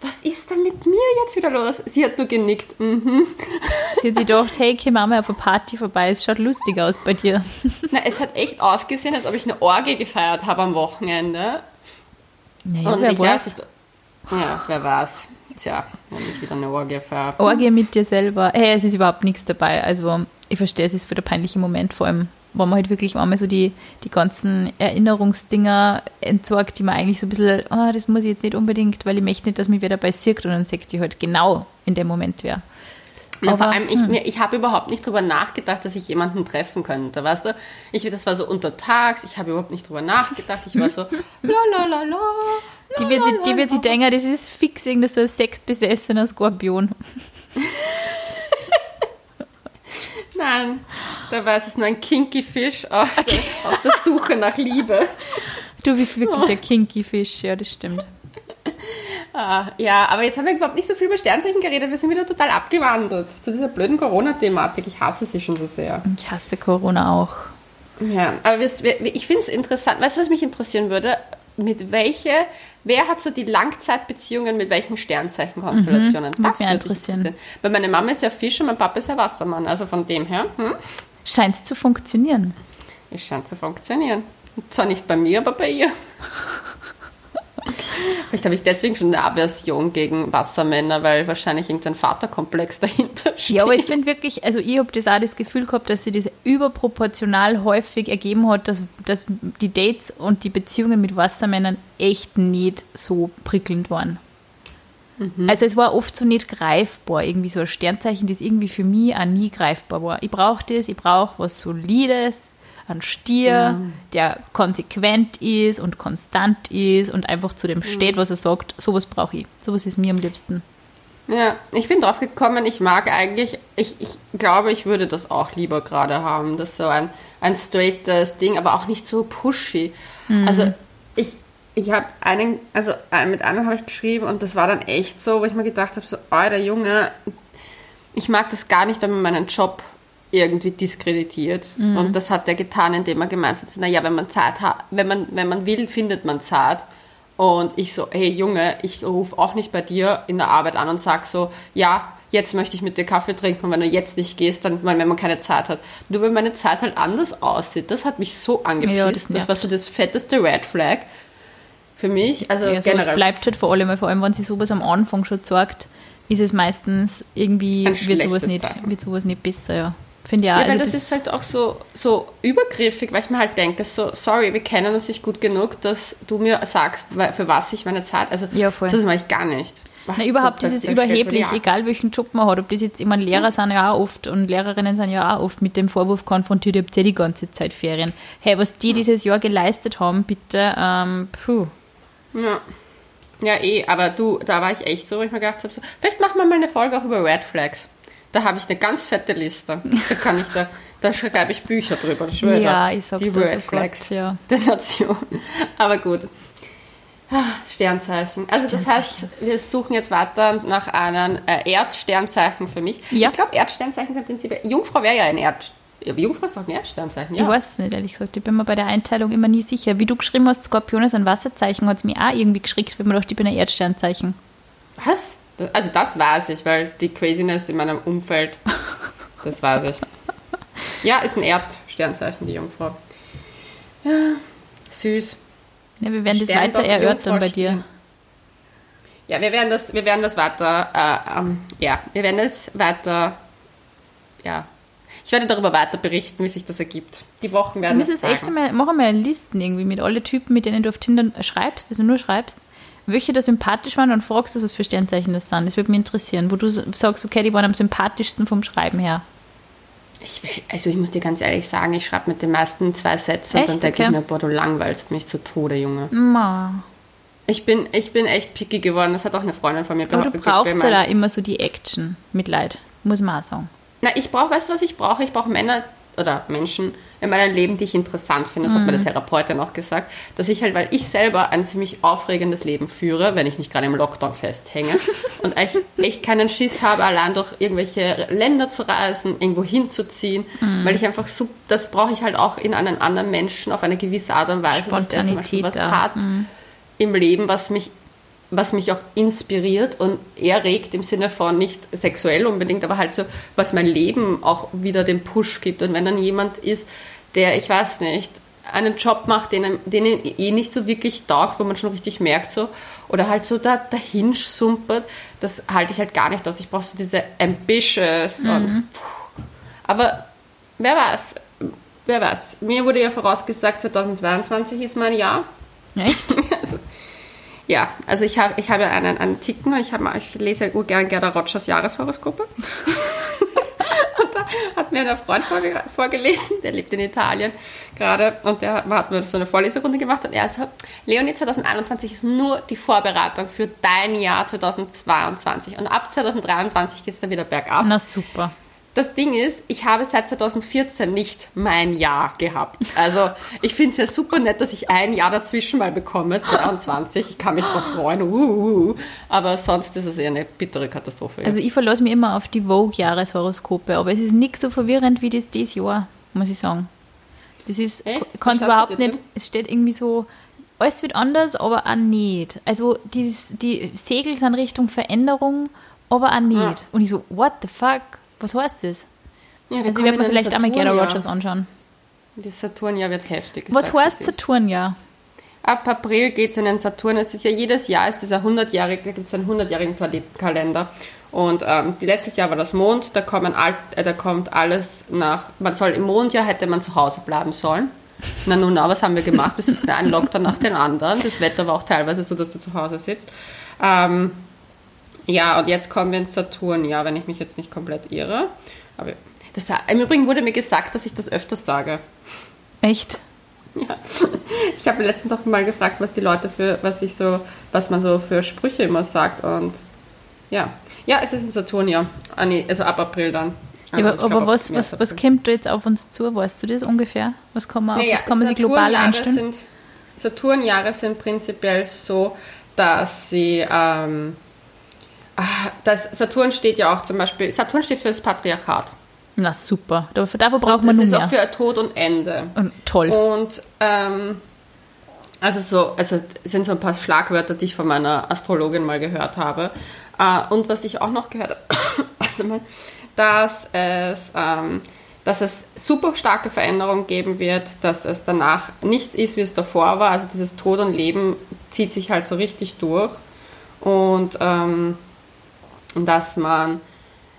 was ist denn mit mir jetzt wieder los? Sie hat nur genickt. Mhm. Sie hat sich gedacht, hey, komm Mama auf eine Party vorbei, es schaut lustig aus bei dir. Na, es hat echt ausgesehen, als ob ich eine Orgie gefeiert habe am Wochenende. Naja, Und wer weiß. ja, wer weiß. Tja, wenn ich wieder eine Orgie feiere. Orgie mit dir selber. Hey, es ist überhaupt nichts dabei. Also, ich verstehe, es ist für der peinliche Moment vor allem wo man halt wirklich einmal so die, die ganzen Erinnerungsdinger entsorgt, die man eigentlich so ein bisschen, oh, das muss ich jetzt nicht unbedingt, weil ich möchte nicht, dass mich wer dabei sieht und dann sagt die halt genau in dem Moment wer. Ja, vor allem, ich, hm. ich habe überhaupt nicht darüber nachgedacht, dass ich jemanden treffen könnte, weißt du? Ich, das war so untertags, ich habe überhaupt nicht darüber nachgedacht, ich war so, la la la la. Die wird, sie, die wird sich denken, das ist fix irgendein so ein sexbesessener Skorpion. Nein, da war es nur ein kinky Fisch auf, okay. der, auf der Suche nach Liebe. Du bist wirklich oh. ein kinky Fisch, ja, das stimmt. Ah, ja, aber jetzt haben wir überhaupt nicht so viel über Sternzeichen geredet. Wir sind wieder total abgewandelt zu dieser blöden Corona-Thematik. Ich hasse sie schon so sehr. Ich hasse Corona auch. Ja, aber ich finde es interessant. Weißt du, was mich interessieren würde? Mit welche, wer hat so die Langzeitbeziehungen mit welchen Sternzeichenkonstellationen? Mhm, das würde mich interessieren. interessieren. Weil meine Mama ist ja Fisch und mein Papa ist ja Wassermann. Also von dem her. Hm? Scheint es zu funktionieren. Es scheint zu funktionieren. Zwar nicht bei mir, aber bei ihr. Vielleicht habe ich deswegen schon eine Aversion gegen Wassermänner, weil wahrscheinlich irgendein Vaterkomplex dahinter steht. Ja, aber ich finde wirklich, also ich habe das auch das Gefühl gehabt, dass sie das überproportional häufig ergeben hat, dass, dass die Dates und die Beziehungen mit Wassermännern echt nicht so prickelnd waren. Mhm. Also es war oft so nicht greifbar, irgendwie so ein Sternzeichen, das irgendwie für mich auch nie greifbar war. Ich brauche das, ich brauche was Solides, ein Stier, mhm. der konsequent ist und konstant ist und einfach zu dem steht, was er sagt. Sowas brauche ich. Sowas ist mir am liebsten. Ja, ich bin drauf gekommen, ich mag eigentlich, ich, ich glaube, ich würde das auch lieber gerade haben. Das ist so ein, ein straightes Ding, aber auch nicht so pushy. Mhm. Also ich, ich habe einen, also äh, mit einem habe ich geschrieben und das war dann echt so, wo ich mir gedacht habe, so, oh, der Junge, ich mag das gar nicht, wenn man meinen Job irgendwie diskreditiert. Mhm. Und das hat er getan, indem er gemeint hat, naja, wenn man Zeit hat, wenn man, wenn man will, findet man Zeit. Und ich so, hey Junge, ich rufe auch nicht bei dir in der Arbeit an und sag so, ja, jetzt möchte ich mit dir Kaffee trinken und wenn du jetzt nicht gehst, dann, wenn man keine Zeit hat. Nur weil meine Zeit halt anders aussieht, das hat mich so angepisst. Ja, das, das war so das fetteste Red Flag für mich. Also ja, generell. bleibt halt vor allem, vor allem, wenn sie sowas am Anfang schon sagt, ist es meistens irgendwie, wird sowas, nicht, wird sowas nicht besser, ja. Finde ja. Ja, weil also das, das, ist halt auch so, so übergriffig, weil ich mir halt denke, so, sorry, wir kennen uns nicht gut genug, dass du mir sagst, für was ich meine Zeit, also ja, voll. das mache ich gar nicht. Na, überhaupt so, ist es überheblich, egal welchen Job man hat. Ob das jetzt, ich meine, Lehrer sind ja auch oft und Lehrerinnen sind ja auch oft mit dem Vorwurf konfrontiert, ihr habt ja die ganze Zeit Ferien. Hey, was die dieses Jahr geleistet haben, bitte, ähm, puh. Ja. Ja, eh, aber du, da war ich echt so, wo ich mir gedacht habe, so, vielleicht machen wir mal eine Folge auch über Red Flags. Da habe ich eine ganz fette Liste. Da kann ich da, da schreibe ich Bücher drüber. Ich schwöre. Ja, ich sag die das Red Flags ja. der Nation. Aber gut. Ah, Sternzeichen. Also Sternzeichen. das heißt, wir suchen jetzt weiter nach einem äh, Erdsternzeichen für mich. Ja. Ich glaube, Erdsternzeichen sind im Prinzip. Jungfrau wäre ja ein Erdsternzeichen. Jungfrau ist auch ein Erdsternzeichen, ja. Ich weiß es nicht, ehrlich gesagt. Ich bin mir bei der Einteilung immer nie sicher. Wie du geschrieben hast, Skorpion ist ein Wasserzeichen, hat es mir auch irgendwie geschickt, wenn man dachte, ich bin ein Erdsternzeichen. Was? Also das weiß ich, weil die Craziness in meinem Umfeld, das weiß ich. Ja, ist ein Erdsternzeichen, die Jungfrau. Ja, süß. Ja, wir werden das weiter erörtern bei dir. Ja, wir werden das, wir werden das weiter, äh, ähm, ja, wir werden das weiter, ja, ich werde darüber weiter berichten, wie sich das ergibt. Die Wochen werden es echt einmal, mach einmal Listen irgendwie mit alle Typen, mit denen du auf Tinder schreibst, also nur schreibst welche da sympathisch waren und fragst du, was für Sternzeichen das sind. Das würde mich interessieren, wo du sagst, okay, die waren am sympathischsten vom Schreiben her. Ich will, also ich muss dir ganz ehrlich sagen, ich schreibe mit den meisten zwei Sätze und dann denke okay. ich mir, boah, du langweilst mich zu Tode, Junge. Ma. Ich bin, ich bin echt picky geworden, das hat auch eine Freundin von mir Aber du brauchst ja da immer so die Action, Mitleid, muss man auch sagen. Na, ich brauche, weißt du, was ich brauche? Ich brauche Männer oder Menschen, in meinem Leben, die ich interessant finde. Das mhm. hat meine Therapeutin auch gesagt, dass ich halt, weil ich selber ein ziemlich aufregendes Leben führe, wenn ich nicht gerade im Lockdown festhänge und echt, echt keinen Schiss habe, allein durch irgendwelche Länder zu reisen, irgendwo hinzuziehen, mhm. weil ich einfach so, das brauche ich halt auch in einen anderen Menschen auf eine gewisse Art und Weise, dass der zum Beispiel was hat mhm. im Leben, was mich was mich auch inspiriert und erregt im Sinne von nicht sexuell unbedingt, aber halt so, was mein Leben auch wieder den Push gibt. Und wenn dann jemand ist, der, ich weiß nicht, einen Job macht, den, den eh nicht so wirklich taugt, wo man schon richtig merkt so, oder halt so da, dahin sumpert, das halte ich halt gar nicht aus. Ich brauche so diese ambitious mhm. und aber wer weiß, wer weiß. Mir wurde ja vorausgesagt, 2022 ist mein Jahr. Echt? ja, also ich habe ich hab ja einen, Ticken, ich, hab, ich lese ja gerne Gerda Rogers Jahreshoroskope. hat mir ein Freund vorge vorgelesen, der lebt in Italien gerade und der hat mir so eine Vorleserunde gemacht und er so, Leonie, 2021 ist nur die Vorbereitung für dein Jahr 2022 und ab 2023 geht es dann wieder bergab. Na super. Das Ding ist, ich habe seit 2014 nicht mein Jahr gehabt. Also ich finde es ja super nett, dass ich ein Jahr dazwischen mal bekomme, 22. Ich kann mich drauf freuen. Uh, uh, uh. Aber sonst ist es eher eine bittere Katastrophe. Also ich verlasse mich immer auf die Vogue-Jahreshoroskope, aber es ist nicht so verwirrend wie das dieses Jahr, muss ich sagen. Das ist, kann es überhaupt nicht, es steht irgendwie so, alles wird anders, aber auch nicht. Also die, die Segel sind Richtung Veränderung, aber auch nicht. Ja. Und ich so, what the fuck? Was heißt das? Ja, also ich werde mir vielleicht einmal Gerda Rogers anschauen. Das Saturnjahr wird heftig. Was heißt Saturnjahr? Ab April geht es in den Saturn. Es ist ja jedes Jahr, ist dieser 100-jährige, da gibt es einen 100-jährigen Planetenkalender. Und ähm, letztes Jahr war das Mond, da, all, äh, da kommt alles nach, man soll im Mondjahr hätte man zu Hause bleiben sollen. Na nun, na, was haben wir gemacht? Wir sitzen einen Lockdown nach dem anderen. Das Wetter war auch teilweise so, dass du zu Hause sitzt. Ähm, ja, und jetzt kommen wir ins Saturn, ja, wenn ich mich jetzt nicht komplett irre. Aber das, im Übrigen wurde mir gesagt, dass ich das öfters sage. Echt? Ja. Ich habe letztens auch mal gefragt, was die Leute für, was ich so, was man so für Sprüche immer sagt. Und ja. Ja, es ist ein Saturn, ja. Ah, nee, also ab April dann. Also, ja, aber, aber was, was, was kommt da jetzt auf uns zu? Weißt du das ungefähr? Was kann man, naja, was kann man sich global einstellen? Saturnjahre sind prinzipiell so, dass sie ähm, das Saturn steht ja auch zum Beispiel, Saturn steht für das Patriarchat. Na super, dafür, dafür braucht man nur mehr. Das ist auch für Tod und Ende. Und, toll. Und ähm, also so, also sind so ein paar Schlagwörter, die ich von meiner Astrologin mal gehört habe. Äh, und was ich auch noch gehört habe, dass es, ähm, dass es super starke Veränderungen geben wird, dass es danach nichts ist, wie es davor war. Also dieses Tod und Leben zieht sich halt so richtig durch. Und ähm, dass man,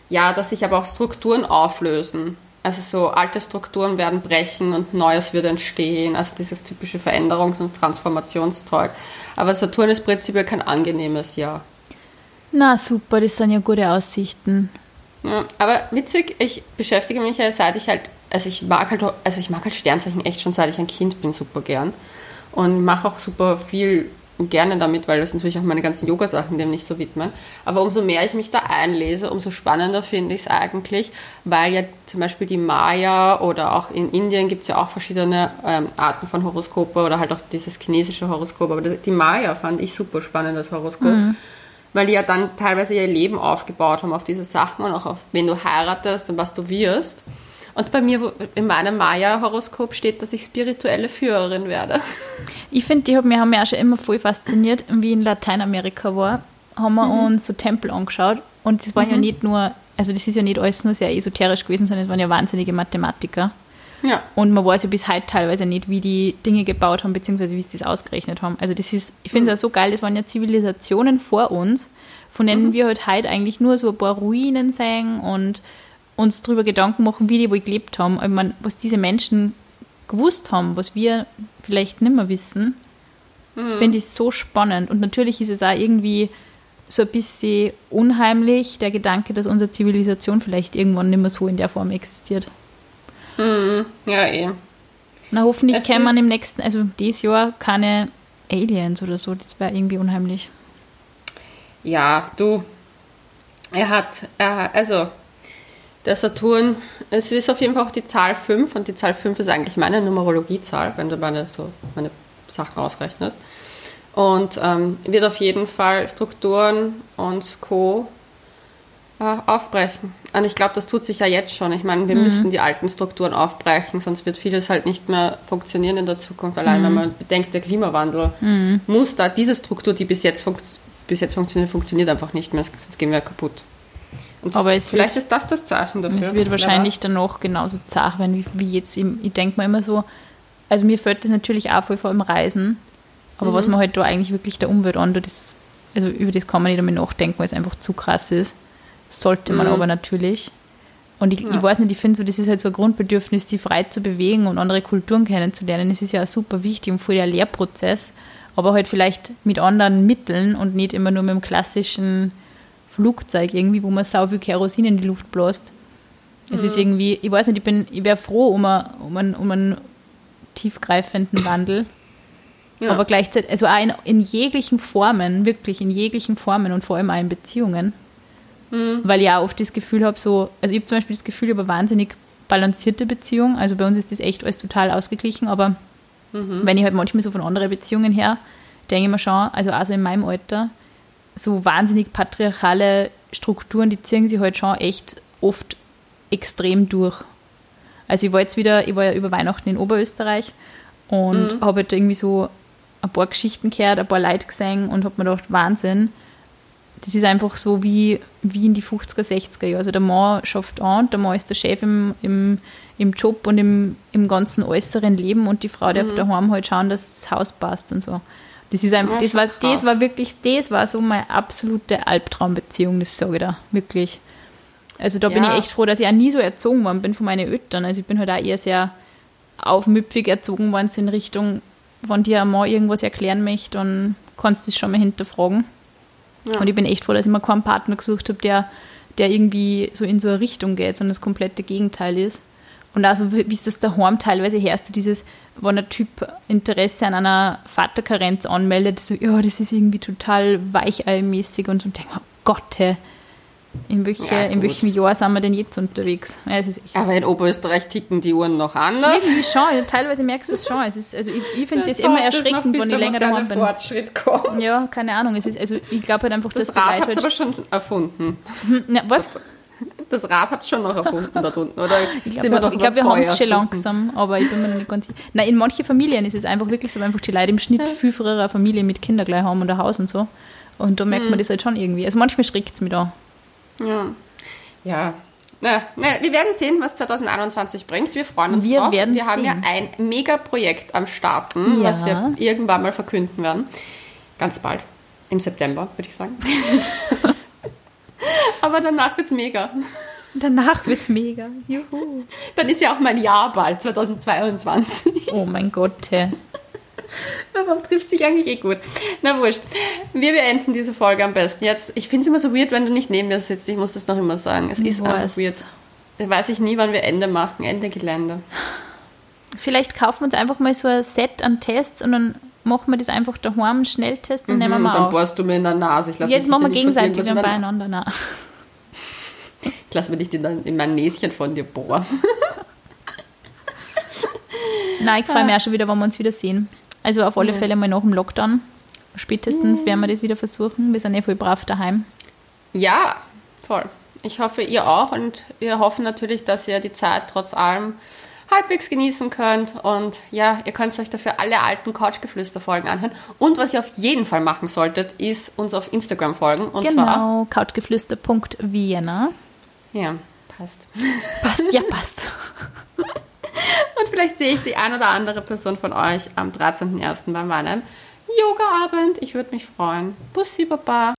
ja, dass sich aber auch Strukturen auflösen. Also so alte Strukturen werden brechen und Neues wird entstehen. Also dieses typische Veränderungs- und Transformationszeug. Aber Saturn ist prinzipiell kein angenehmes Jahr. Na super, das sind ja gute Aussichten. Ja, aber witzig, ich beschäftige mich ja seit ich halt, also ich mag halt, also ich mag halt Sternzeichen echt schon seit ich ein Kind bin super gern und mache auch super viel gerne damit, weil das natürlich auch meine ganzen Yoga-Sachen dem nicht so widmen. Aber umso mehr ich mich da einlese, umso spannender finde ich es eigentlich, weil ja zum Beispiel die Maya oder auch in Indien gibt es ja auch verschiedene ähm, Arten von Horoskope oder halt auch dieses chinesische Horoskop. Aber die Maya fand ich super spannend, das Horoskop. Mhm. Weil die ja dann teilweise ihr Leben aufgebaut haben auf diese Sachen und auch auf wen du heiratest und was du wirst. Und bei mir in meinem Maya-Horoskop steht, dass ich spirituelle Führerin werde. Ich finde, die haben mich, auch schon immer voll fasziniert, wie in Lateinamerika war, haben wir mhm. uns so Tempel angeschaut und das waren mhm. ja nicht nur, also das ist ja nicht alles nur sehr esoterisch gewesen, sondern es waren ja wahnsinnige Mathematiker. Ja. Und man weiß ja bis heute teilweise nicht, wie die Dinge gebaut haben, beziehungsweise wie sie das ausgerechnet haben. Also das ist, ich finde es mhm. auch so geil, das waren ja Zivilisationen vor uns, von denen mhm. wir halt heute eigentlich nur so ein paar Ruinen sehen und uns darüber Gedanken machen, wie die wohl gelebt haben. Ich meine, was diese Menschen gewusst haben, was wir vielleicht nicht mehr wissen, mhm. das finde ich so spannend. Und natürlich ist es auch irgendwie so ein bisschen unheimlich, der Gedanke, dass unsere Zivilisation vielleicht irgendwann nicht mehr so in der Form existiert. Mhm. Ja, eh. Na, hoffentlich käme man im nächsten, also dieses Jahr keine Aliens oder so, das wäre irgendwie unheimlich. Ja, du, er hat, er, also der Saturn, es ist auf jeden Fall auch die Zahl 5 und die Zahl 5 ist eigentlich meine Numerologiezahl, wenn du meine, so meine Sachen ausrechnest. Und ähm, wird auf jeden Fall Strukturen und Co. Äh, aufbrechen. Und ich glaube, das tut sich ja jetzt schon. Ich meine, wir mhm. müssen die alten Strukturen aufbrechen, sonst wird vieles halt nicht mehr funktionieren in der Zukunft. Allein mhm. wenn man bedenkt, der Klimawandel mhm. muss da, diese Struktur, die bis jetzt, bis jetzt funktioniert, funktioniert einfach nicht mehr, sonst gehen wir kaputt. Und aber es vielleicht wird, ist das das Zeichen dafür. Es wird wahrscheinlich danach genauso zart werden wie, wie jetzt. Im, ich denke mir immer so, also mir fällt das natürlich auch voll vor im Reisen, aber mhm. was man halt da eigentlich wirklich der Umwelt an, das, also über das kann man nicht einmal nachdenken, weil es einfach zu krass ist. sollte man mhm. aber natürlich. Und ich, ja. ich weiß nicht, ich finde so, das ist halt so ein Grundbedürfnis, sich frei zu bewegen und andere Kulturen kennenzulernen. Das ist ja auch super wichtig und voll der Lehrprozess, aber halt vielleicht mit anderen Mitteln und nicht immer nur mit dem klassischen Flugzeug irgendwie, wo man sau viel Kerosin in die Luft bläst. Es mhm. ist irgendwie, ich weiß nicht, ich, bin, ich wäre froh um, a, um, einen, um einen tiefgreifenden Wandel. Ja. Aber gleichzeitig, also auch in, in, jeglichen Formen, wirklich in jeglichen Formen und vor allem auch in Beziehungen. Mhm. Weil ich auch oft das Gefühl habe, so, also ich habe zum Beispiel das Gefühl, eine wahnsinnig balancierte Beziehung. Also bei uns ist das echt alles total ausgeglichen, aber mhm. wenn ich halt manchmal so von anderen Beziehungen her, denke ich mir schon, also also in meinem Alter, so wahnsinnig patriarchale Strukturen, die ziehen sich halt schon echt oft extrem durch. Also ich war jetzt wieder, ich war ja über Weihnachten in Oberösterreich und mhm. habe halt irgendwie so ein paar Geschichten gehört, ein paar Leute gesehen und habe mir gedacht, Wahnsinn, das ist einfach so wie, wie in die 50er, 60er Jahre. Also der Mann schafft an, der Mann ist der Chef im, im, im Job und im, im ganzen äußeren Leben und die Frau darf mhm. daheim halt schauen, dass das Haus passt und so. Das ist einfach, ja, das war, das war wirklich, das war so meine absolute Albtraumbeziehung, das sage ich da, wirklich. Also da ja. bin ich echt froh, dass ich auch nie so erzogen worden bin von meinen Eltern. Also ich bin halt auch eher sehr aufmüpfig erzogen worden in Richtung, wenn dir ein Mann irgendwas erklären möchte, dann kannst du es schon mal hinterfragen. Ja. Und ich bin echt froh, dass ich mir keinen Partner gesucht habe, der, der irgendwie so in so eine Richtung geht, sondern das komplette Gegenteil ist. Und also, wie ist das daheim teilweise herrscht, dieses, wenn ein Typ Interesse an einer Vaterkarenz anmeldet, so, ja, das ist irgendwie total weicheilmäßig und so, und denke, oh Gott, hey, in, welche, ja, in welchem Jahr sind wir denn jetzt unterwegs? Ja, Aber in Oberösterreich ticken die Uhren noch anders. Irgendwie schon, teilweise merkst du es schon. Es ist, also ich, ich finde das immer erschreckend, wenn ich länger daheim bin. Fortschritt kommt. Ja, keine Ahnung. Es ist, also ich glaube halt einfach, das dass Rad habt ihr aber schon erfunden. Na, was? Das Rad habt ihr schon noch erfunden dort unten, oder? Ich glaube, glaub, wir haben es schon langsam, aber ich bin mir noch nicht ganz sicher. Nein, in manchen Familien ist es einfach wirklich so, einfach die Leute im Schnitt viel früher eine Familie mit Kindern gleich haben und ein Haus und so. Und da merkt man hm. das halt schon irgendwie. Also manchmal schreckt es mich da. Ja. Ja. Na, na, wir werden sehen, was 2021 bringt. Wir freuen uns wir drauf. Werden wir sehen. haben ja ein Mega-Projekt am Starten, ja. was wir irgendwann mal verkünden werden. Ganz bald. Im September, würde ich sagen. Aber danach wird es mega. Danach wird es mega. Juhu. Dann ist ja auch mein Jahr bald, 2022. Oh mein Gott. Aber trifft sich eigentlich eh gut. Na wurscht. Wir beenden diese Folge am besten jetzt. Ich finde es immer so weird, wenn du nicht neben mir sitzt. Ich muss das noch immer sagen. Es ist einfach weird. Da weiß ich nie, wann wir Ende machen. Ende Gelände. Vielleicht kaufen wir uns einfach mal so ein Set an Tests und dann machen wir das einfach daheim, Schnelltest und mhm, nehmen wir mal und dann bohrst du mir in der Nase. Ich Jetzt machen wir gegenseitig dann beieinander. Nein. Ich lasse mir nicht in, in mein Näschen von dir bohren. Nein, ich freue mich auch schon wieder, wenn wir uns wieder sehen. Also auf alle ja. Fälle mal nach dem Lockdown. Spätestens ja. werden wir das wieder versuchen. Wir sind ja voll brav daheim. Ja, voll. Ich hoffe, ihr auch. Und wir hoffen natürlich, dass ihr die Zeit trotz allem halbwegs genießen könnt. Und ja, ihr könnt euch dafür alle alten Couchgeflüster-Folgen anhören. Und was ihr auf jeden Fall machen solltet, ist uns auf Instagram folgen. Und genau, couchgeflüster.vienna. Ja, passt. Passt, ja, passt. Und vielleicht sehe ich die ein oder andere Person von euch am 13.01. beim Mannheim Yoga-Abend. Ich würde mich freuen. Bussi, Baba.